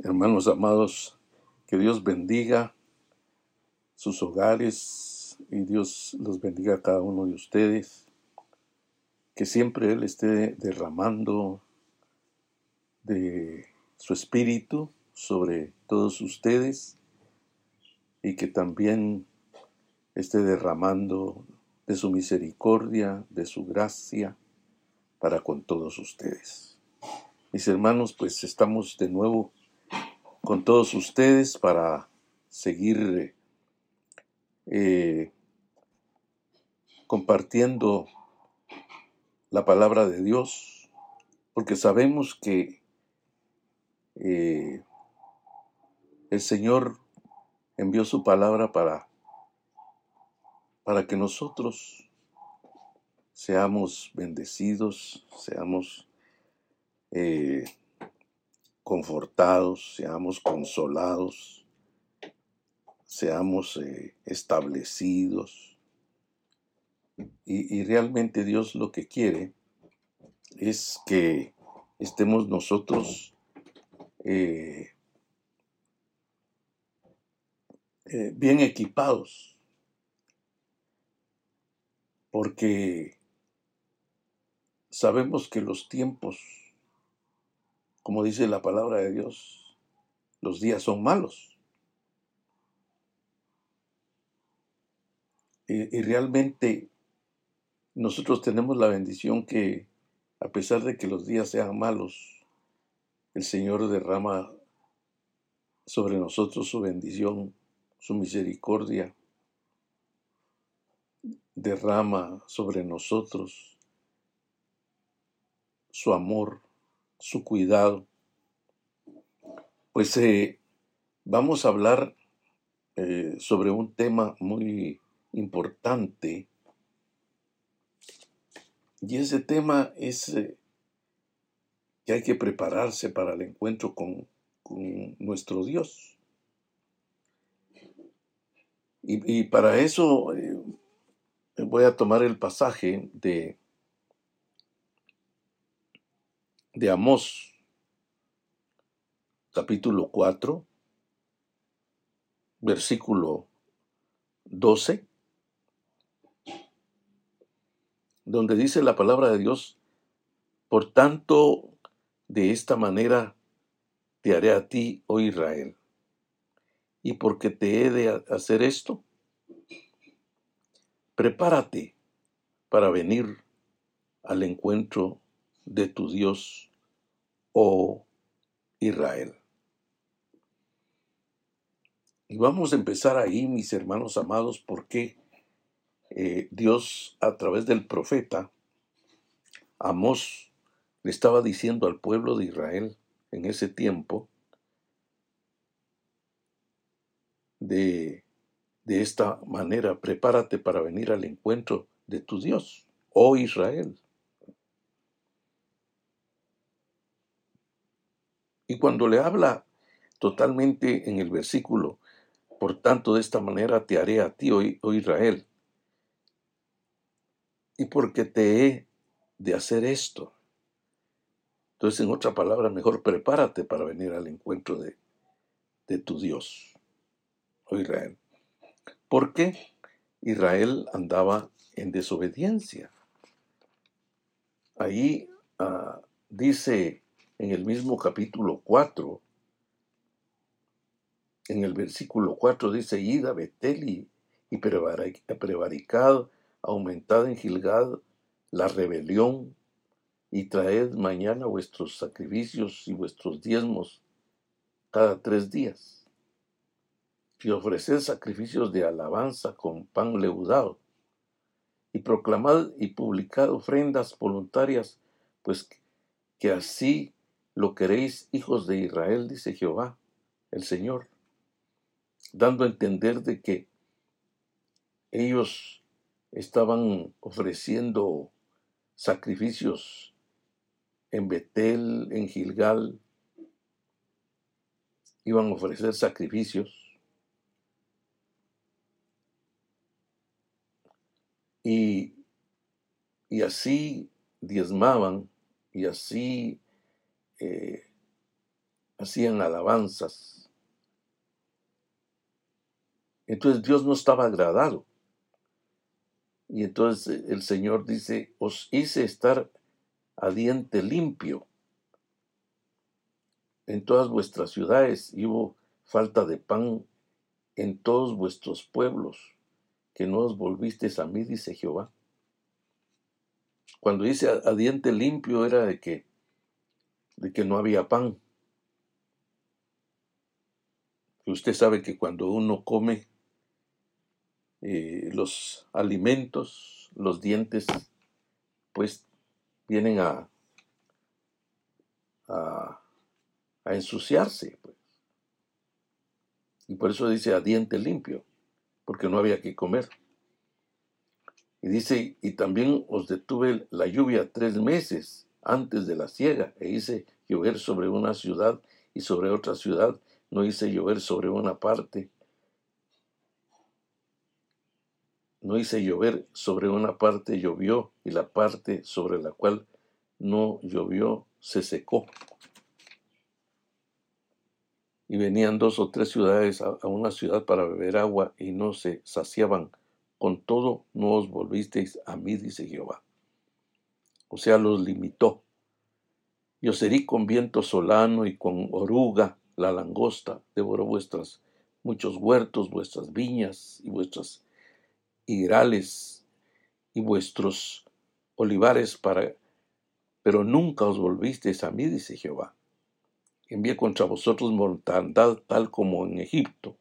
Hermanos amados, que Dios bendiga sus hogares y Dios los bendiga a cada uno de ustedes. Que siempre Él esté derramando de su espíritu sobre todos ustedes y que también esté derramando de su misericordia, de su gracia para con todos ustedes. Mis hermanos, pues estamos de nuevo con todos ustedes para seguir eh, compartiendo la palabra de Dios, porque sabemos que eh, el Señor envió su palabra para, para que nosotros seamos bendecidos, seamos eh, confortados, seamos consolados, seamos eh, establecidos. Y, realmente Dios lo que quiere es que estemos nosotros eh, eh, bien equipados, porque sabemos que los tiempos como dice la palabra de Dios, los días son malos. Y, realmente nosotros tenemos la bendición que, a pesar de que los días sean malos, el Señor derrama sobre nosotros su bendición, su misericordia, derrama sobre nosotros su amor, su cuidado. Pues eh, vamos a hablar eh, sobre un tema muy importante y ese tema es eh, que hay que prepararse para el encuentro con, nuestro Dios. Y para eso voy a tomar el pasaje de de Amós, capítulo 4, versículo 12, donde dice la palabra de Dios, por tanto, de esta manera te haré a ti, oh Israel. Y porque te he de hacer esto, prepárate para venir al encuentro de tu Dios oh Israel. Y vamos a empezar ahí, mis hermanos amados, porque eh, Dios a través del profeta Amós le estaba diciendo al pueblo de Israel en ese tiempo de, de esta manera, prepárate para venir al encuentro de tu Dios, oh Israel. Y cuando le habla totalmente en el versículo, por tanto de esta manera te haré a ti, oh, oh Israel, y porque te he de hacer esto. Entonces, en otra palabra, mejor prepárate para venir al encuentro de, de tu Dios, oh Israel. Porque Israel andaba en desobediencia. Ahí ah, dice en el mismo capítulo 4, en el versículo 4 dice, Ida, Beteli y prevaricad, aumentad en Gilgad la rebelión, y traed mañana vuestros sacrificios y vuestros diezmos cada tres días. Y ofreced sacrificios de alabanza con pan leudado, y proclamad y publicad ofrendas voluntarias, pues que así lo queréis, hijos de Israel, dice Jehová, el Señor, dando a entender de que ellos estaban ofreciendo sacrificios en Betel, en Gilgal, iban a ofrecer sacrificios. Y, y así diezmaban y así eh, hacían alabanzas. Entonces Dios no estaba agradado. Y entonces el Señor dice, os hice estar a diente limpio en todas vuestras ciudades y hubo falta de pan en todos vuestros pueblos, que no os volvisteis a mí, dice Jehová. Cuando dice a, diente limpio era de que, de que no había pan. Usted sabe que cuando uno come eh, los alimentos, los dientes, pues vienen a, a, ensuciarse. Pues. Y por eso dice a diente limpio, porque no había que comer. Y dice, y también os detuve la lluvia tres meses antes de la siega, e hice llover sobre una ciudad y sobre otra ciudad, no hice llover sobre una parte no hice llover, sobre una parte llovió y la parte sobre la cual no llovió se secó. Y venían dos o tres ciudades a, una ciudad para beber agua y no se saciaban. Con todo no os volvisteis a mí, dice Jehová. O sea, los limitó. Y os con viento solano y con oruga, la langosta, devoró vuestras muchos huertos, vuestras viñas y vuestras higuerales y vuestros olivares para... Pero nunca os volvisteis a mí, dice Jehová. Envié contra vosotros mortandad tal como en Egipto.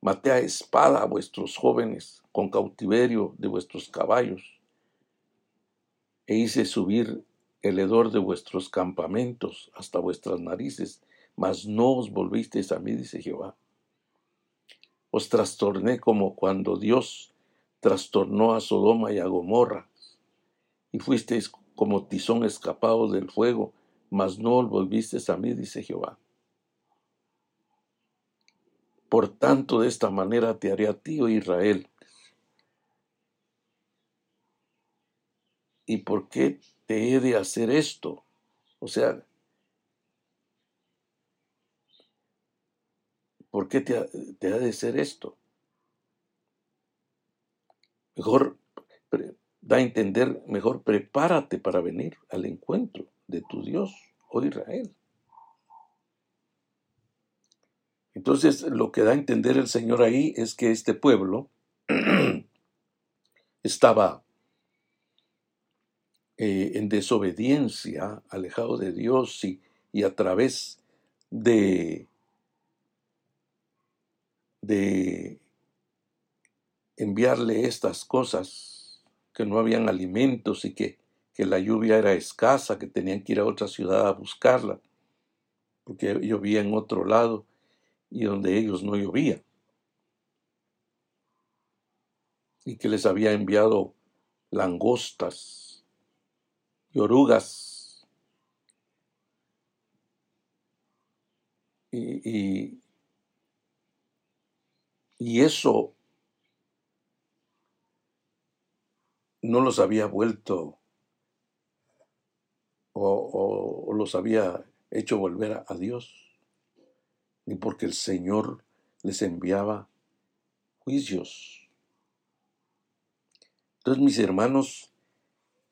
Maté a espada a vuestros jóvenes con cautiverio de vuestros caballos. E hice subir el hedor de vuestros campamentos hasta vuestras narices, mas no os volvisteis a mí, dice Jehová. Os trastorné como cuando Dios trastornó a Sodoma y a Gomorra, y fuisteis como tizón escapado del fuego, mas no volvisteis a mí, dice Jehová. Por tanto, de esta manera te haré a ti, oh Israel. ¿Y por qué te he de hacer esto? O sea, ¿por qué te, te ha de hacer esto? Mejor da a entender, mejor prepárate para venir al encuentro de tu Dios, oh Israel. Entonces, lo que da a entender el Señor ahí es que este pueblo estaba eh, en desobediencia, alejado de Dios y, y a través de, de enviarle estas cosas, que no habían alimentos y que, que la lluvia era escasa, que tenían que ir a otra ciudad a buscarla, porque llovía en otro lado y donde ellos no llovía. Y que les había enviado langostas y. Y, y, y eso no los había vuelto o, los había hecho volver a, Dios, ni porque el Señor les enviaba juicios. Entonces, mis hermanos,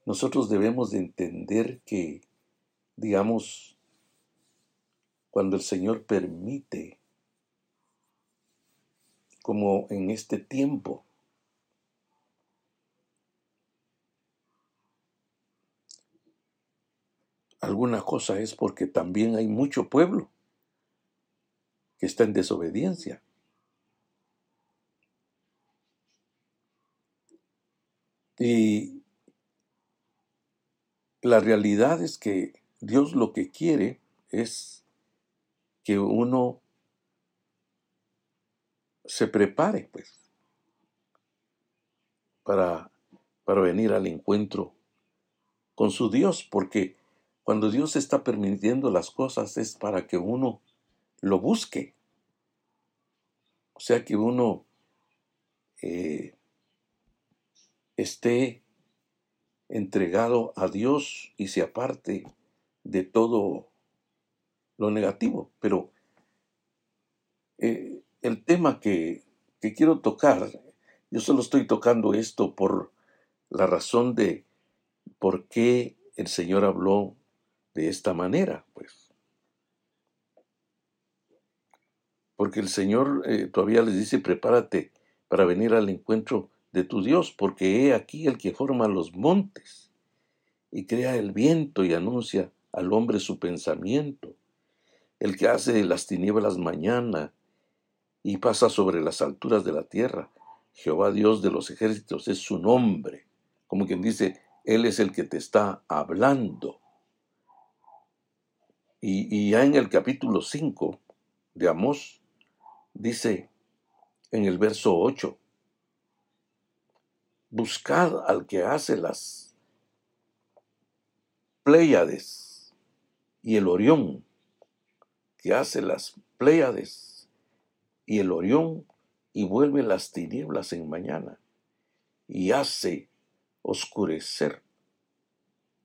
nosotros debemos de entender que, digamos, cuando el Señor permite, como en este tiempo, alguna cosa es porque también hay mucho pueblo que está en desobediencia. Y la realidad es que Dios lo que quiere es que uno se prepare, pues, para, para venir al encuentro con su Dios, porque cuando Dios está permitiendo las cosas es para que uno lo busque. O sea que uno eh, esté entregado a Dios y se aparte de todo lo negativo, pero eh, el tema que, que quiero tocar, yo solo estoy tocando esto por la razón de por qué el Señor habló de esta manera, pues. Porque el Señor eh, todavía les dice, prepárate para venir al encuentro de tu Dios, porque he aquí el que forma los montes y crea el viento y anuncia al hombre su pensamiento, el que hace las tinieblas mañana y pasa sobre las alturas de la tierra. Jehová Dios de los ejércitos es su nombre. Como quien dice, Él es el que te está hablando. Y, ya en el capítulo 5 de Amós dice en el verso 8, buscad al que hace las Pléyades y el Orión, que hace las Pléyades y el Orión y vuelve las tinieblas en mañana y hace oscurecer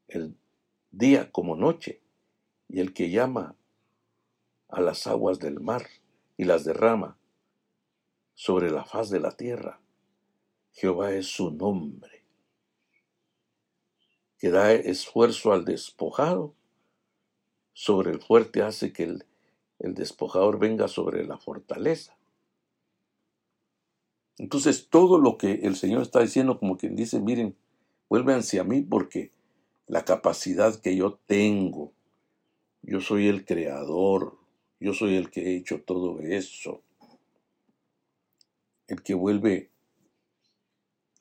el día como noche y el que llama a las aguas del mar y las derrama sobre la faz de la tierra. Jehová es su nombre, que da esfuerzo al despojado, sobre el fuerte hace que el, el despojador venga sobre la fortaleza. Entonces todo lo que el Señor está diciendo, como quien dice, miren, vuélvanse a mí porque la capacidad que yo tengo yo soy el creador, yo soy el que he hecho todo eso, el que vuelve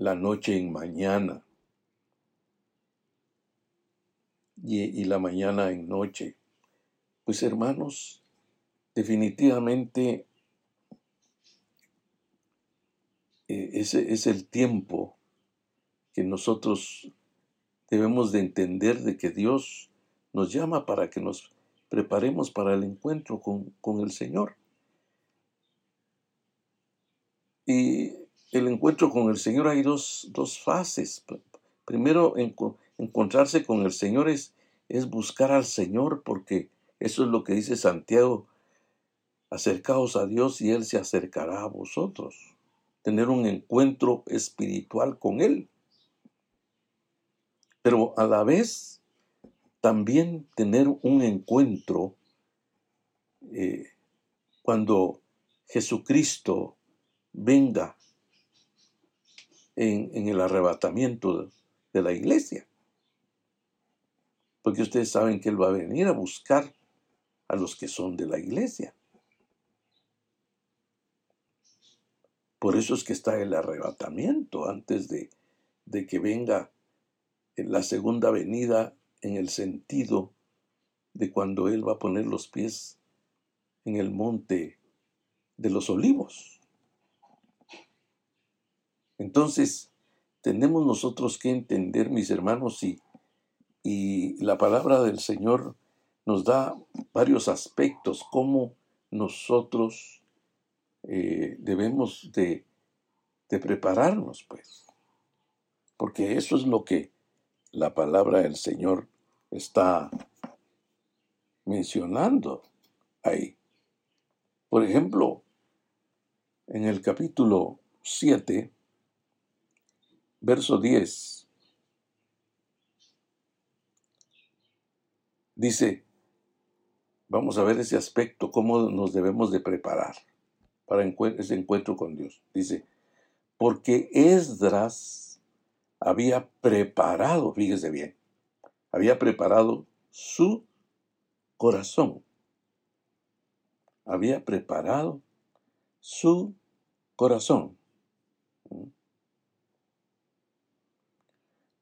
la noche en mañana y, la mañana en noche. Pues hermanos, definitivamente eh, ese es el tiempo que nosotros debemos de entender de que Dios nos llama para que nos preparemos para el encuentro con, el Señor. Y el encuentro con el Señor hay dos, fases. Primero, encontrarse con el Señor es, es buscar al Señor, porque eso es lo que dice Santiago. Acercaos a Dios y Él se acercará a vosotros. Tener un encuentro espiritual con Él. Pero a la vez también tener un encuentro eh, cuando Jesucristo venga en, el arrebatamiento de, la iglesia. Porque ustedes saben que Él va a venir a buscar a los que son de la iglesia. Por eso es que está el arrebatamiento antes de, de que venga la segunda venida en el sentido de cuando Él va a poner los pies en el monte de los olivos. Entonces, tenemos nosotros que entender, mis hermanos, y, y la palabra del Señor nos da varios aspectos, cómo nosotros eh, debemos de, de prepararnos, pues. Porque eso es lo que la palabra del Señor está mencionando ahí. Por ejemplo, en el capítulo 7, verso 10, dice, vamos a ver ese aspecto, cómo nos debemos de preparar para ese encuentro con Dios. Dice, porque Esdras había preparado, fíjese bien, había preparado su corazón. Había preparado su corazón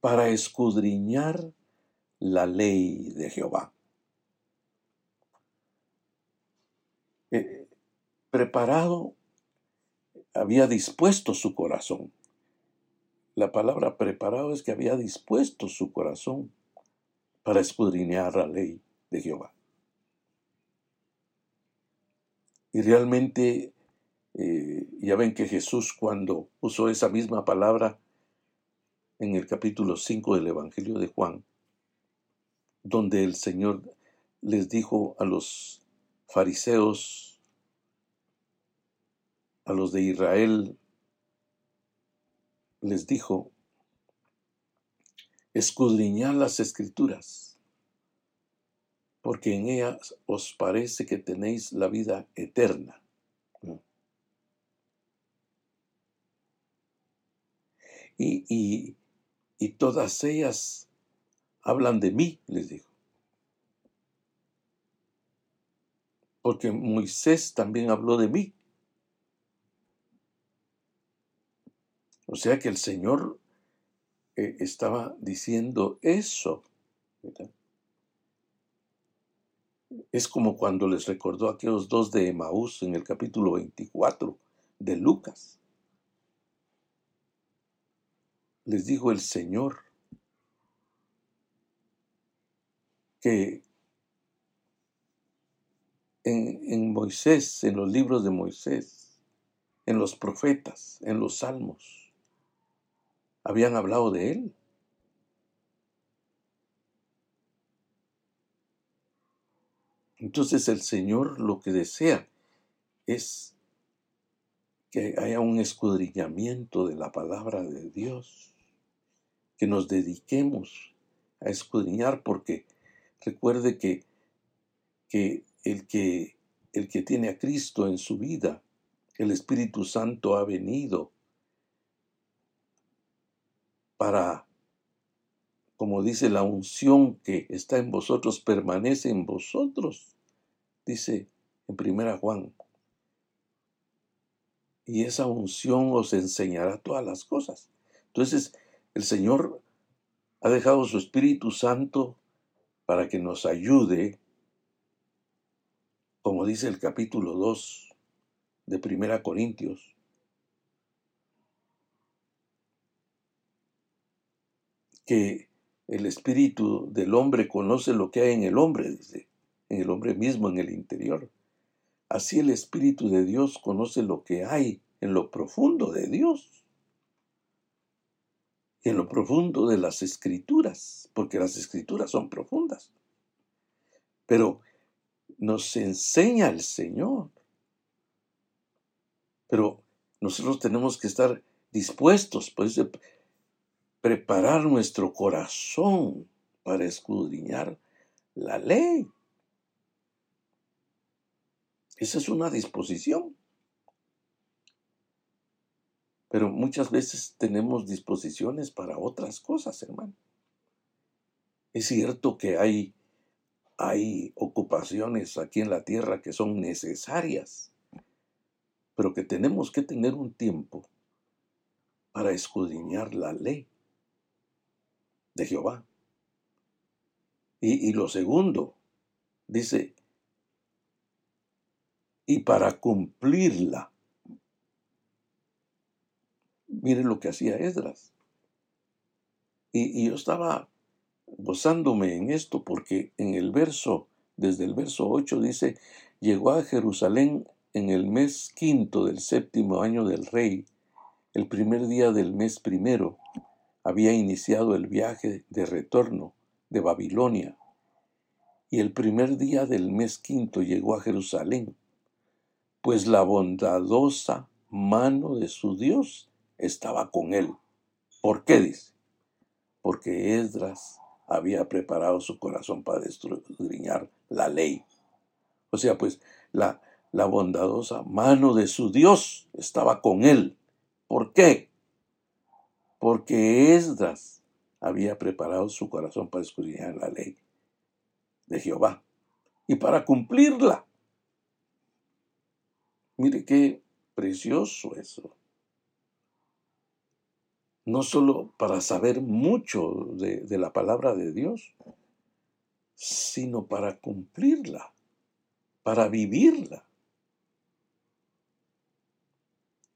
para escudriñar la ley de Jehová. Eh, preparado, había dispuesto su corazón. La palabra preparado es que había dispuesto su corazón para escudriñar la ley de Jehová. Y realmente, eh, ya ven que Jesús cuando usó esa misma palabra en el capítulo 5 del Evangelio de Juan, donde el Señor les dijo a los fariseos, a los de Israel, les dijo, escudriñad las escrituras, porque en ellas os parece que tenéis la vida eterna. Y, y todas ellas hablan de mí, les dijo. Porque Moisés también habló de mí. O sea que el Señor eh, estaba diciendo eso. Es como cuando les recordó a aquellos dos de Emaús en el capítulo 24 de Lucas. Les dijo el Señor que en, en, Moisés, en los libros de Moisés, en los profetas, en los salmos, habían hablado de él. Entonces el Señor lo que desea es que haya un escudriñamiento de la palabra de Dios, que nos dediquemos a escudriñar porque recuerde que, que, el que el que tiene a Cristo en su vida, el Espíritu Santo ha venido para, como dice la unción que está en vosotros, permanece en vosotros, dice en primera Juan. Y esa unción os enseñará todas las cosas. Entonces, el Señor ha dejado su Espíritu Santo para que nos ayude, como dice el capítulo 2 de Primera Corintios, que el espíritu del hombre conoce lo que hay en el hombre, dice, en el hombre mismo, en el interior. Así el espíritu de Dios conoce lo que hay en lo profundo de Dios en lo profundo de las escrituras, porque las escrituras son profundas. Pero nos enseña el Señor. Pero nosotros tenemos que estar dispuestos, pues preparar nuestro corazón para escudriñar la ley. Esa es una disposición. Pero muchas veces tenemos disposiciones para otras cosas, hermano. Es cierto que hay, hay ocupaciones aquí en la tierra que son necesarias, pero que tenemos que tener un tiempo para escudriñar la ley de Jehová. Y, lo segundo, dice, y para cumplirla. Miren lo que hacía Esdras. Y, y, yo estaba gozándome en esto porque en el verso, desde el verso 8 dice, llegó a Jerusalén en el mes quinto del séptimo año del rey, el primer día del mes primero, había iniciado el viaje de retorno de Babilonia. Y el primer día del mes quinto llegó a Jerusalén, pues la bondadosa mano de su Dios estaba con él. ¿Por qué dice? Porque Esdras había preparado su corazón para destruir la ley. O sea, pues la, la bondadosa mano de su Dios estaba con él. ¿Por qué? porque Esdras había preparado su corazón para escudriñar la ley de Jehová y para cumplirla. Mire qué precioso eso. No solo para saber mucho de, de la palabra de Dios, sino para cumplirla, para vivirla.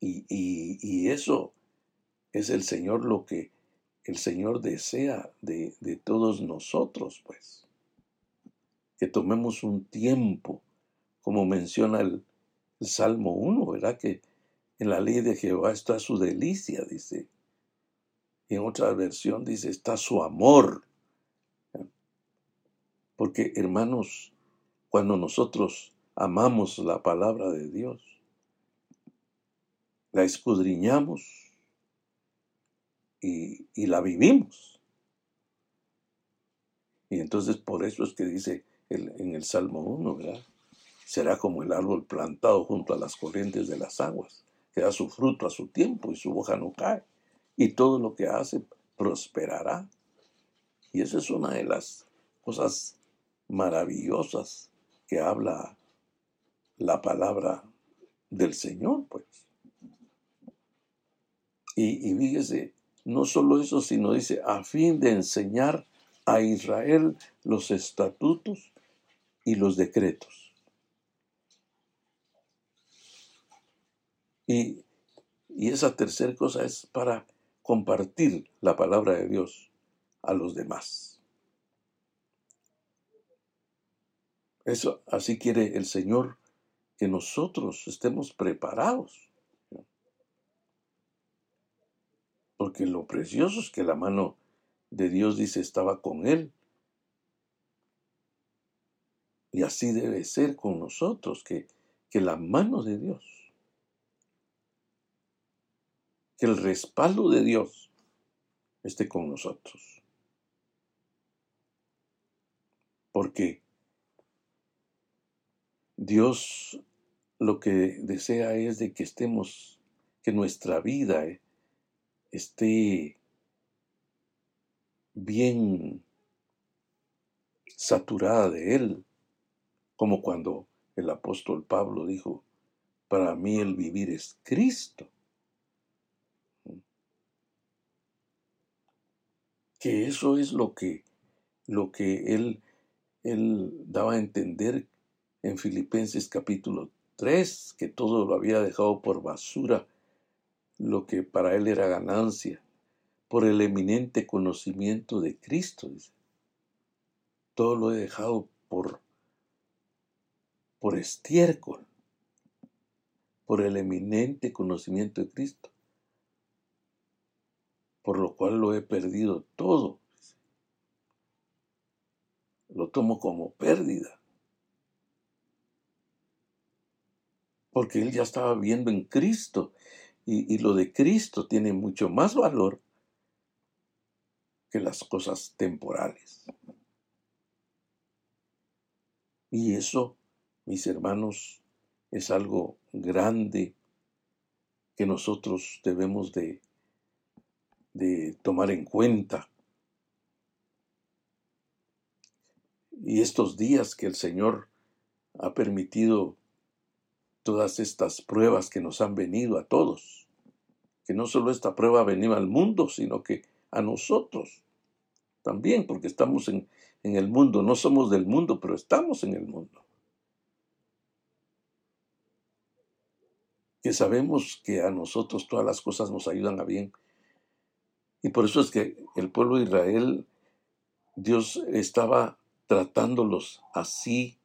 Y, y, eso es el Señor lo que el Señor desea de, todos nosotros, pues. Que tomemos un tiempo, como menciona el, el Salmo 1, ¿verdad? Que en la ley de Jehová está su delicia, dice. En otra versión dice, está su amor. Porque, hermanos, cuando nosotros amamos la palabra de Dios, la escudriñamos y, la vivimos. Y entonces por eso es que dice en el Salmo 1, ¿verdad? Será como el árbol plantado junto a las corrientes de las aguas, que da su fruto a su tiempo y su hoja no cae, y todo lo que hace prosperará. Y esa es una de las cosas maravillosas que habla la palabra del Señor, pues. Y, y fíjese, no solo eso, sino dice, a fin de enseñar a Israel los estatutos y los decretos. Y, y esa tercera cosa es para compartir la palabra de Dios a los demás. Eso así quiere el Señor que nosotros estemos preparados. Porque lo precioso es que la mano de Dios dice estaba con él. Y así debe ser con nosotros, que, que la mano de Dios, que el respaldo de Dios esté con nosotros. Porque Dios lo que desea es de que estemos, que nuestra vida eh, esté bien saturada de Él, como cuando el apóstol Pablo dijo, para mí el vivir es Cristo. Que eso es lo que, lo que él, él daba a entender en Filipenses capítulo 3, que todo lo había dejado por basura, lo que para él era ganancia, por el eminente conocimiento de Cristo, dice. Todo lo he dejado por, por estiércol, por el eminente conocimiento de Cristo, por lo cual lo he perdido todo. Lo tomo como pérdida porque él ya estaba viendo en Cristo y, lo de Cristo tiene mucho más valor que las cosas temporales. Y eso, mis hermanos, es algo grande que nosotros debemos de, de tomar en cuenta. Y estos días que el Señor ha permitido todas estas pruebas que nos han venido a todos. Que no solo esta prueba ha venido al mundo, sino que a nosotros también, porque estamos en, en el mundo. No somos del mundo, pero estamos en el mundo. Que sabemos que a nosotros todas las cosas nos ayudan a bien. Y por eso es que el pueblo de Israel, Dios estaba tratándolos así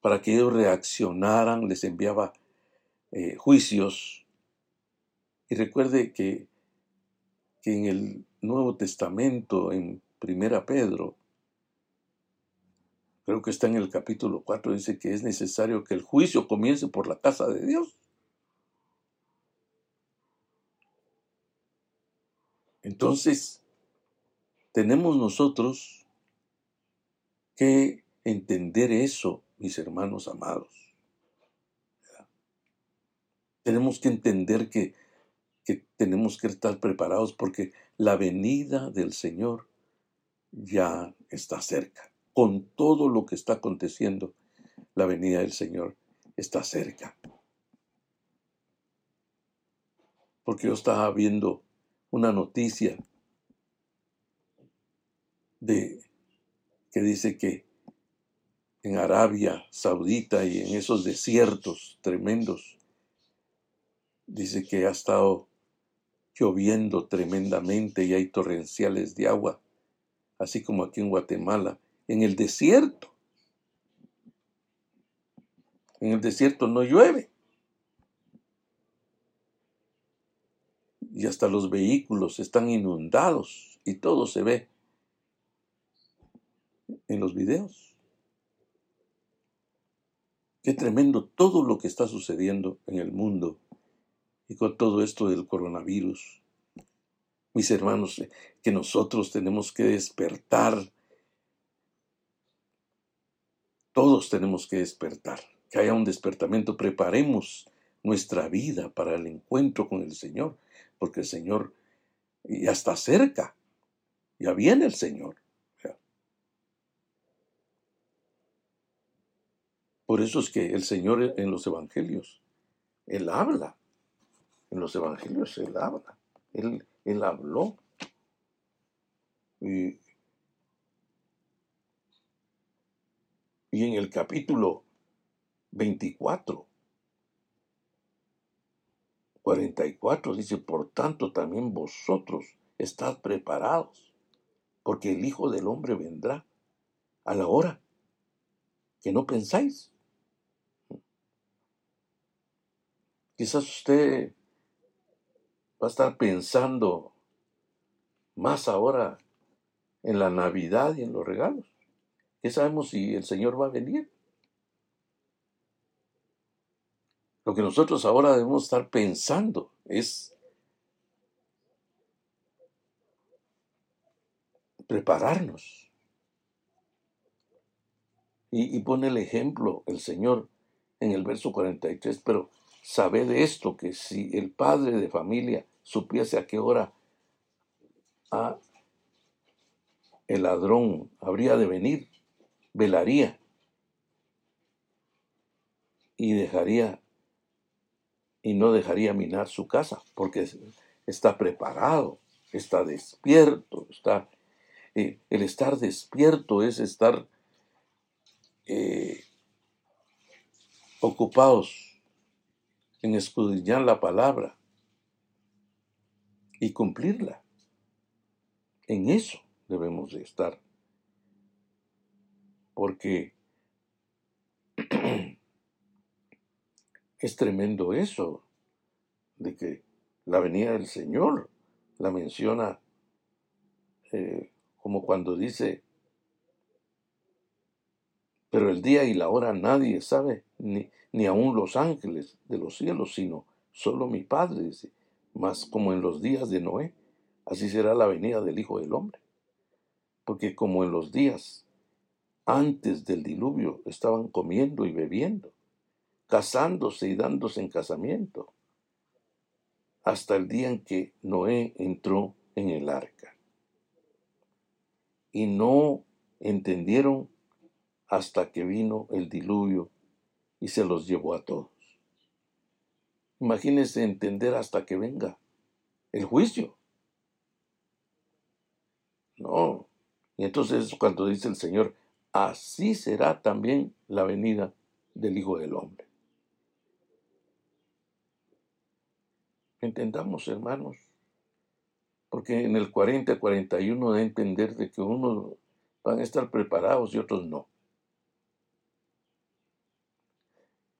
para que ellos reaccionaran, les enviaba eh, juicios. Y recuerde que, que en el Nuevo Testamento, en Primera Pedro, creo que está en el capítulo 4, dice que es necesario que el juicio comience por la casa de Dios. Entonces, tenemos nosotros que entender eso mis hermanos amados. Tenemos que entender que, que tenemos que estar preparados porque la venida del Señor ya está cerca. Con todo lo que está aconteciendo, la venida del Señor está cerca. Porque yo estaba viendo una noticia de que dice que en Arabia Saudita y en esos desiertos tremendos. Dice que ha estado lloviendo tremendamente y hay torrenciales de agua, así como aquí en Guatemala, en el desierto. En el desierto no llueve. Y hasta los vehículos están inundados y todo se ve en los videos Qué tremendo todo lo que está sucediendo en el mundo y con todo esto del coronavirus. Mis hermanos, que nosotros tenemos que despertar. Todos tenemos que despertar. Que haya un despertamiento. Preparemos nuestra vida para el encuentro con el Señor, porque el Señor ya está cerca. Ya viene el Señor. Por eso es que el Señor en los evangelios, Él habla. En los evangelios Él habla. Él, él habló. Y, y en el capítulo 24, 44 dice, por tanto también vosotros estad preparados, porque el Hijo del Hombre vendrá a la hora que no pensáis. Quizás usted va a estar pensando más ahora en la Navidad y en los regalos. ¿Qué sabemos si el Señor va a venir? Lo que nosotros ahora debemos estar pensando es prepararnos. Y, pone el ejemplo el Señor en el verso 43, pero de esto, que si el padre de familia supiese a qué hora el ladrón habría de venir, velaría y dejaría y no dejaría minar su casa, porque está preparado, está despierto, está eh, el estar despierto es estar eh, ocupados en escudriñar la palabra y cumplirla. En eso debemos de estar. Porque es tremendo eso, de que la venida del Señor la menciona eh, como cuando dice, pero el día y la hora nadie sabe, ni, ni aun los ángeles de los cielos, sino solo mi Padre, dice, más como en los días de Noé, así será la venida del Hijo del Hombre. Porque como en los días antes del diluvio estaban comiendo y bebiendo, casándose y dándose en casamiento, hasta el día en que Noé entró en el arca. Y no entendieron hasta que vino el diluvio y se los llevó a todos. Imagínense entender hasta que venga el juicio. No. Y entonces cuando dice el Señor, así será también la venida del Hijo del Hombre. Entendamos, hermanos, porque en el 40-41 de entender de que unos van a estar preparados y otros no.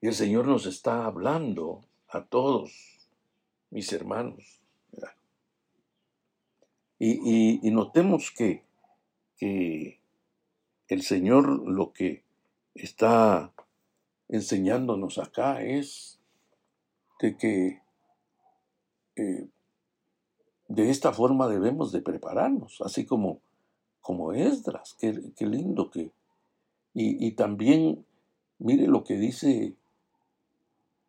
Y el Señor nos está hablando a todos, mis hermanos. Y, notemos que, que el Señor lo que está enseñándonos acá es de que eh, de esta forma debemos de prepararnos, así como, como Esdras, qué, lindo que... Y, también, mire lo que dice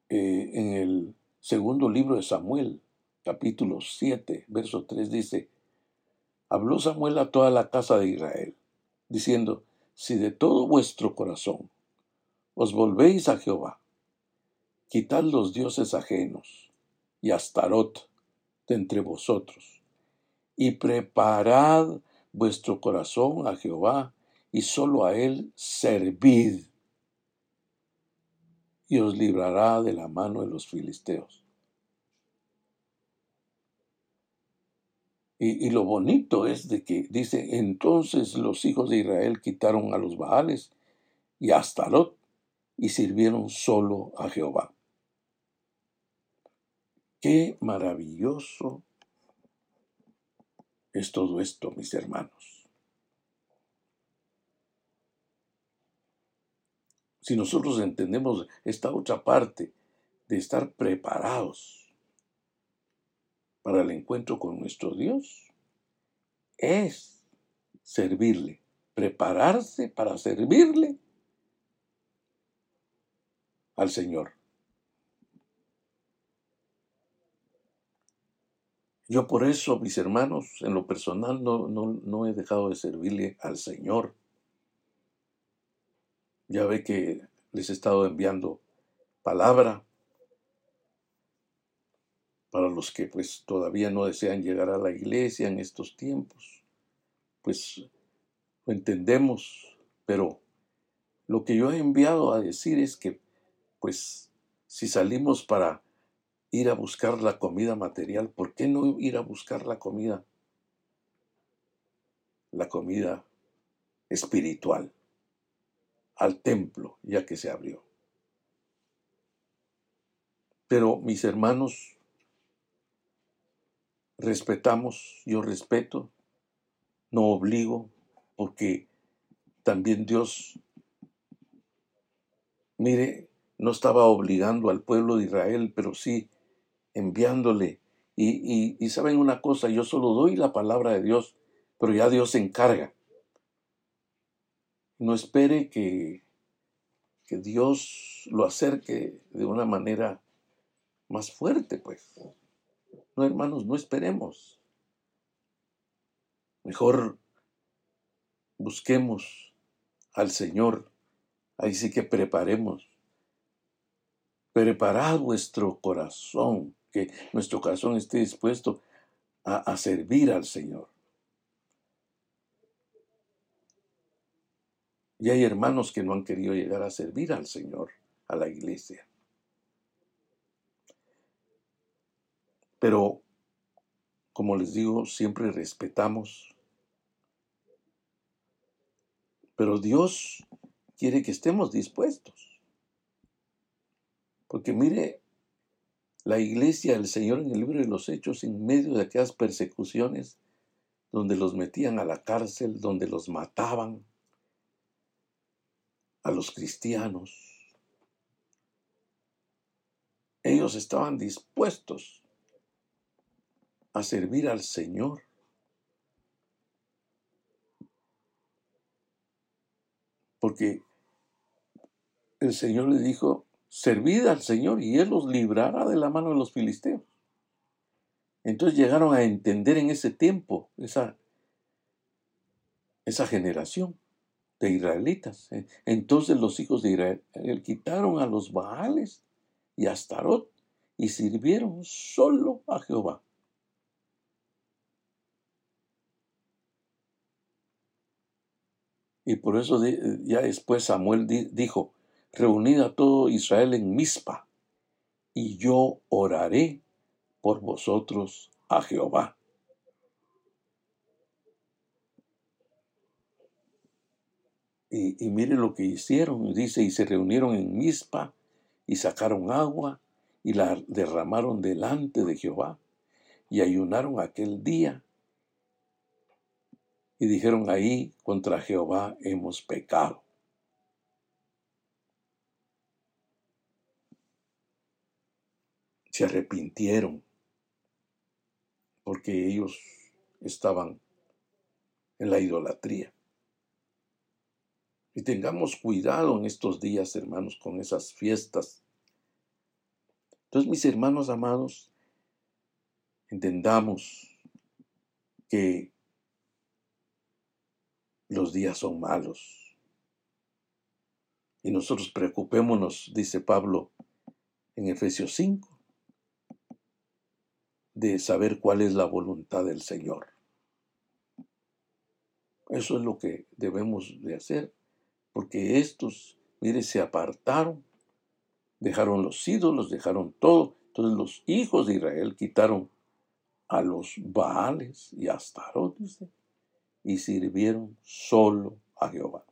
eh, en el segundo libro de Samuel, capítulo 7, verso 3, dice, habló Samuel a toda la casa de Israel, diciendo, si de todo vuestro corazón os volvéis a Jehová, quitad los dioses ajenos y Astarot de entre vosotros, y preparad vuestro corazón a Jehová, y solo a él servid y os librará de la mano de los filisteos. Y, lo bonito es de que dice, entonces los hijos de Israel quitaron a los Baales y a Astarot y sirvieron solo a Jehová. Qué maravilloso es todo esto, mis hermanos. Si nosotros entendemos esta otra parte de estar preparados para el encuentro con nuestro Dios, es servirle, prepararse para servirle al Señor. Yo por eso, mis hermanos, en lo personal no, no, he dejado de servirle al Señor. Ya ve que les he estado enviando palabra para los que pues todavía no desean llegar a la iglesia en estos tiempos. Pues lo entendemos, pero lo que yo he enviado a decir es que pues si salimos para ir a buscar la comida material, ¿por qué no ir a buscar la comida? La comida espiritual al templo, ya que se abrió. Pero mis hermanos, respetamos, yo respeto, no obligo, porque también Dios, mire, no estaba obligando al pueblo de Israel, pero sí enviándole. Y, saben una cosa, yo solo doy la palabra de Dios, pero ya Dios se encarga. No espere que, que Dios lo acerque de una manera más fuerte, pues. No, hermanos, no esperemos. Mejor busquemos al Señor. Ahí sí que preparemos Preparad vuestro corazón, que nuestro corazón esté dispuesto a, servir al Señor. Y hay hermanos que no han querido llegar a servir al Señor, a la iglesia. Pero, como les digo, siempre respetamos. Pero Dios quiere que estemos dispuestos. Porque mire, la iglesia del Señor en el libro de los Hechos, en medio de aquellas persecuciones, donde los metían a la cárcel, donde los mataban, a los cristianos, ellos estaban dispuestos a servir al Señor. Porque el Señor le dijo, servid al Señor y Él los librará de la mano de los filisteos. Entonces llegaron a entender en ese tiempo esa, esa generación de israelitas. Entonces los hijos de Israel quitaron a los Baales y a Astarot y sirvieron solo a Jehová. Y por eso ya después Samuel dijo, reunid a todo Israel en Mizpa, y yo oraré por vosotros a Jehová. Y, y, mire lo que hicieron, dice, y se reunieron en Mizpa y sacaron agua y la derramaron delante de Jehová y ayunaron aquel día y dijeron ahí, contra Jehová hemos pecado. Se arrepintieron porque ellos estaban en la idolatría. Y tengamos cuidado en estos días, hermanos, con esas fiestas. Entonces, mis hermanos amados, entendamos que los días son malos. Y nosotros preocupémonos, dice Pablo en Efesios 5, de saber cuál es la voluntad del Señor. Eso es lo que debemos de hacer, porque estos, mire, se apartaron, dejaron los ídolos, dejaron todo. Entonces los hijos de Israel quitaron a los Baales y a Astarot, y sirvieron solo a Jehová.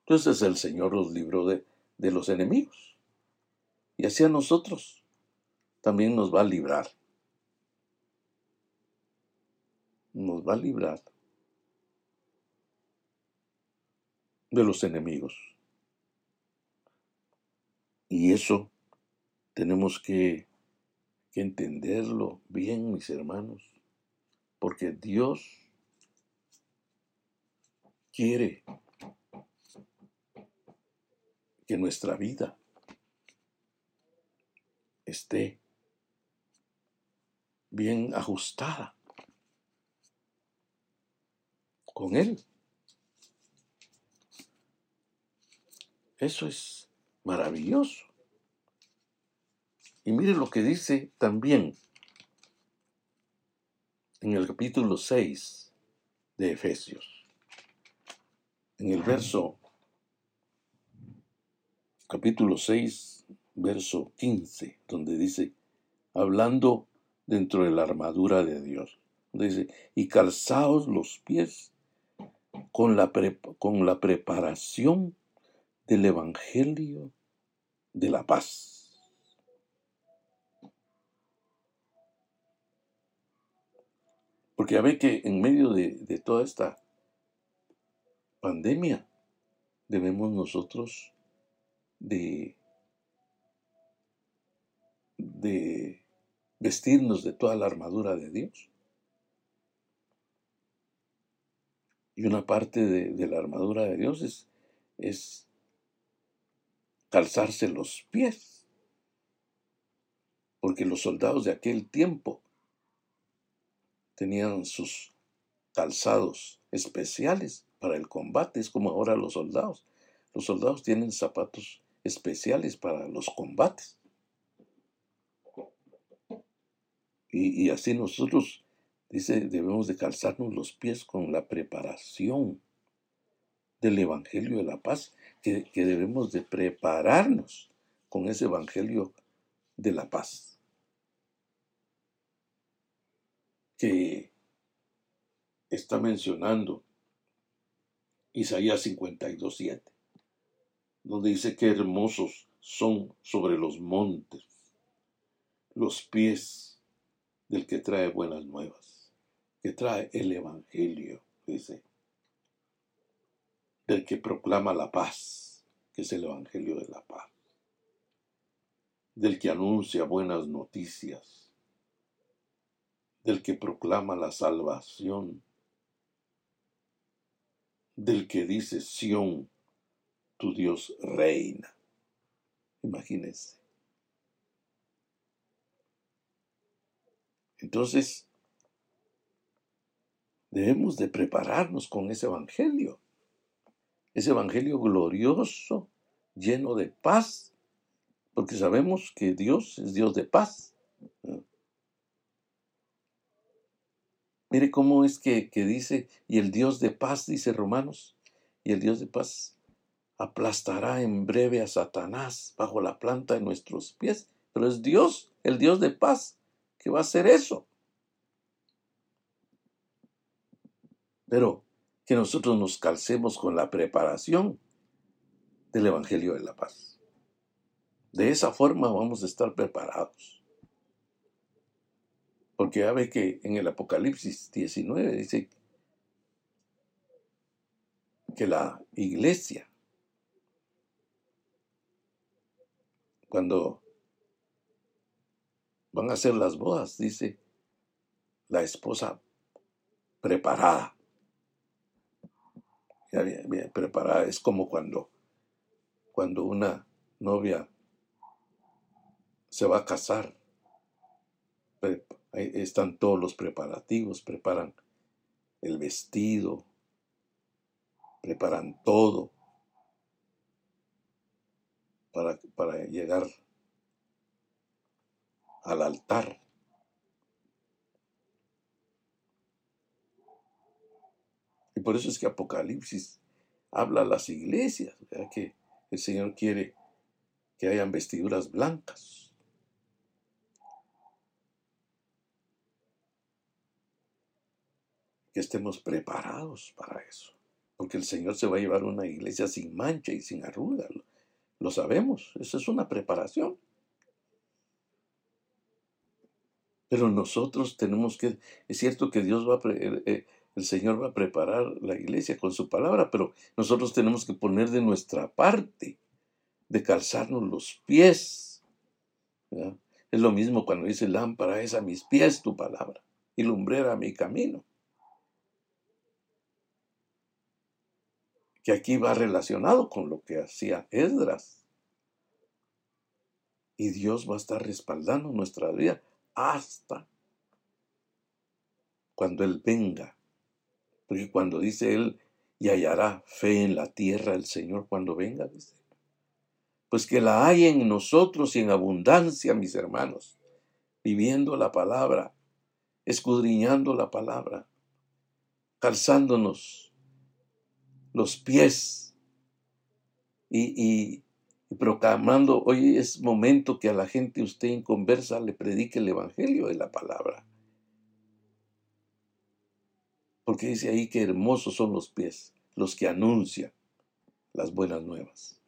Entonces el Señor los libró de, de los enemigos. Y así a nosotros también nos va a librar. Nos va a librar de los enemigos. Y eso tenemos que, entenderlo bien, mis hermanos, porque Dios quiere que nuestra vida esté bien ajustada con Él. Eso es maravilloso. Y mire lo que dice también en el capítulo 6 de Efesios. En el verso, capítulo 6, verso 15, donde dice, hablando dentro de la armadura de Dios, dice, y calzaos los pies con la, con la preparación del Evangelio de la paz. Porque ya ve que en medio de, de toda esta pandemia debemos nosotros de, de vestirnos de toda la armadura de Dios. Y una parte de, la armadura de Dios es, es calzarse los pies. Porque los soldados de aquel tiempo tenían sus calzados especiales para el combate. Es como ahora los soldados. Los soldados tienen zapatos especiales para los combates. Y, y así nosotros Dice, debemos de calzarnos los pies con la preparación del Evangelio de la paz, que, debemos de prepararnos con ese Evangelio de la paz. Que está mencionando Isaías 52.7, donde dice que hermosos son sobre los montes los pies del que trae buenas nuevas que trae el Evangelio, dice, del que proclama la paz, que es el Evangelio de la paz, del que anuncia buenas noticias, del que proclama la salvación, del que dice Sión, tu Dios reina. Imagínense. Entonces, Debemos de prepararnos con ese Evangelio. Ese Evangelio glorioso, lleno de paz, porque sabemos que Dios es Dios de paz. Mire cómo es que, que, dice, y el Dios de paz, dice Romanos, y el Dios de paz aplastará en breve a Satanás bajo la planta de nuestros pies. Pero es Dios, el Dios de paz, que va a hacer eso. Pero que nosotros nos calcemos con la preparación del Evangelio de la Paz. De esa forma vamos a estar preparados. Porque ya ve que en el Apocalipsis 19 dice que la iglesia, cuando van a hacer las bodas, dice la esposa preparada ya bien, preparada. Es como cuando, cuando una novia se va a casar. Ahí están todos los preparativos, preparan el vestido, preparan todo para, para llegar al altar. Y por eso es que Apocalipsis habla a las iglesias, que el Señor quiere que hayan vestiduras blancas. Que estemos preparados para eso. Porque el Señor se va a llevar una iglesia sin mancha y sin arruga. Lo sabemos, eso es una preparación. Pero nosotros tenemos que, es cierto que Dios va a, eh, eh, el Señor va a preparar la iglesia con su palabra, pero nosotros tenemos que poner de nuestra parte de calzarnos los pies. Es lo mismo cuando dice lámpara es a mis pies tu palabra y lumbrera a mi camino. Que aquí va relacionado con lo que hacía Esdras. Y Dios va a estar respaldando nuestra vida hasta cuando Él venga. Porque cuando dice Él, y hallará fe en la tierra el Señor cuando venga, dice. Pues que la hay en nosotros y en abundancia, mis hermanos, viviendo la palabra, escudriñando la palabra, calzándonos los pies y, proclamando, hoy es momento que a la gente usted en conversa le predique el Evangelio de la palabra. Porque dice ahí que hermosos son los pies, los que anuncian las buenas nuevas.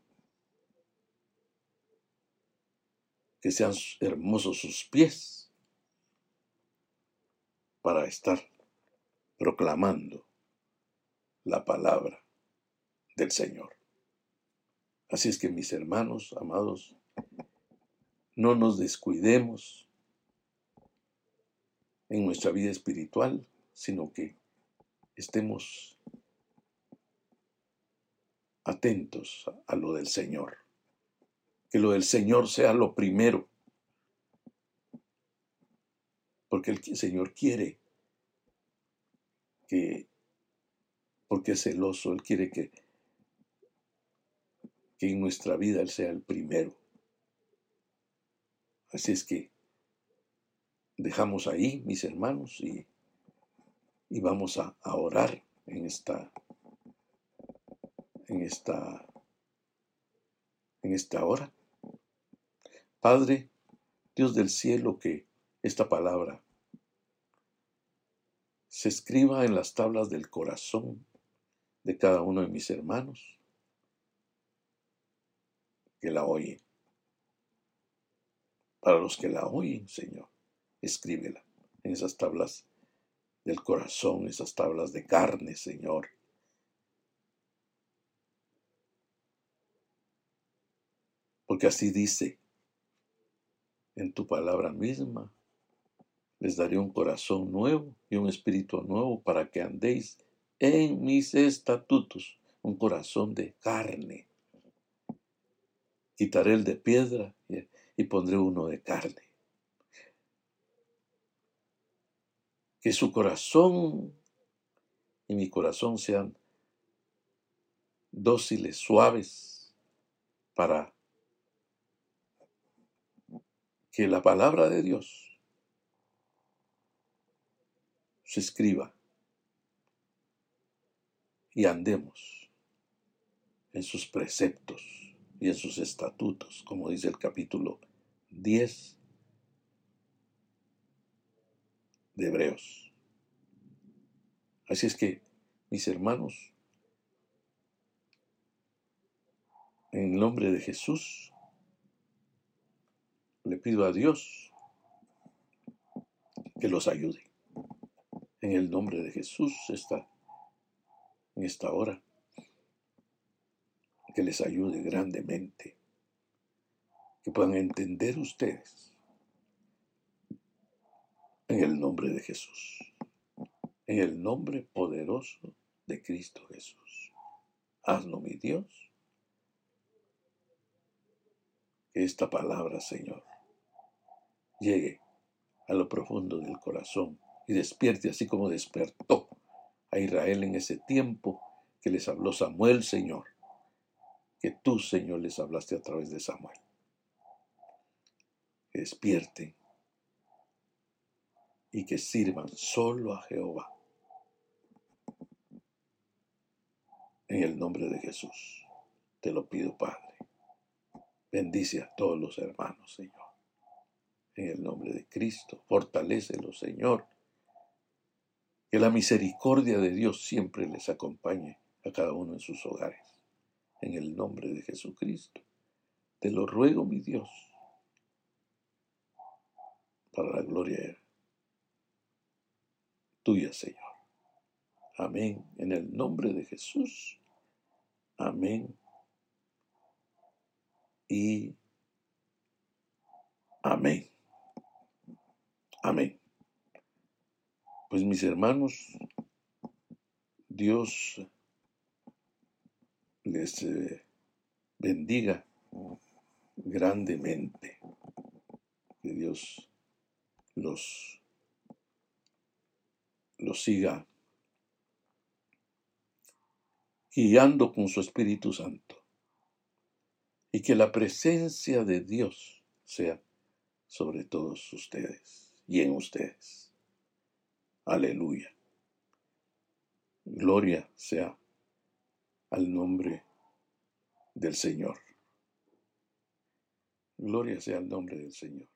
Que sean hermosos sus pies para estar proclamando la palabra del Señor. Así es que mis hermanos, amados, no nos descuidemos en nuestra vida espiritual, sino que estemos atentos a lo del Señor. Que lo del Señor sea lo primero. Porque el Señor quiere que, porque es celoso, Él quiere que, que en nuestra vida Él sea el primero. Así es que dejamos ahí, mis hermanos, y y vamos a, orar en esta, en esta, en esta hora. Padre, Dios del cielo, que esta palabra se escriba en las tablas del corazón de cada uno de mis hermanos que la oyen. Para los que la oyen, Señor, escríbela en esas tablas del corazón, esas tablas de carne, Señor. Porque así dice en tu palabra misma, les daré un corazón nuevo y un espíritu nuevo para que andéis en mis estatutos, un corazón de carne. Quitaré el de piedra y pondré uno de carne. Que su corazón y mi corazón sean dóciles, suaves, para que la palabra de Dios se escriba y andemos en sus preceptos y en sus estatutos, como dice el capítulo 10 de Hebreos. Así es que, mis hermanos, en el nombre de Jesús, le pido a Dios que los ayude. En el nombre de Jesús está en esta hora. Que les ayude grandemente. Que puedan entender ustedes en el nombre de Jesús. En el nombre poderoso de Cristo Jesús. Hazlo, mi Dios. Que esta palabra, Señor, llegue a lo profundo del corazón y despierte así como despertó a Israel en ese tiempo que les habló Samuel, Señor. Que tú, Señor, les hablaste a través de Samuel. Que despierten y que sirvan solo a Jehová. En el nombre de Jesús, te lo pido, Padre. Bendice a todos los hermanos, Señor. En el nombre de Cristo, fortalécelos, Señor. Que la misericordia de Dios siempre les acompañe a cada uno en sus hogares. En el nombre de Jesucristo. Te lo ruego, mi Dios, para la gloria de tuya, Señor. Amén. En el nombre de Jesús. Amén. y amén. Amén. Pues mis hermanos, Dios les eh, bendiga grandemente. Que Dios los, los siga guiando con su Espíritu Santo. Y que la presencia de Dios sea sobre todos ustedes y en ustedes. Aleluya. Gloria sea al nombre del Señor. Gloria sea al nombre del Señor.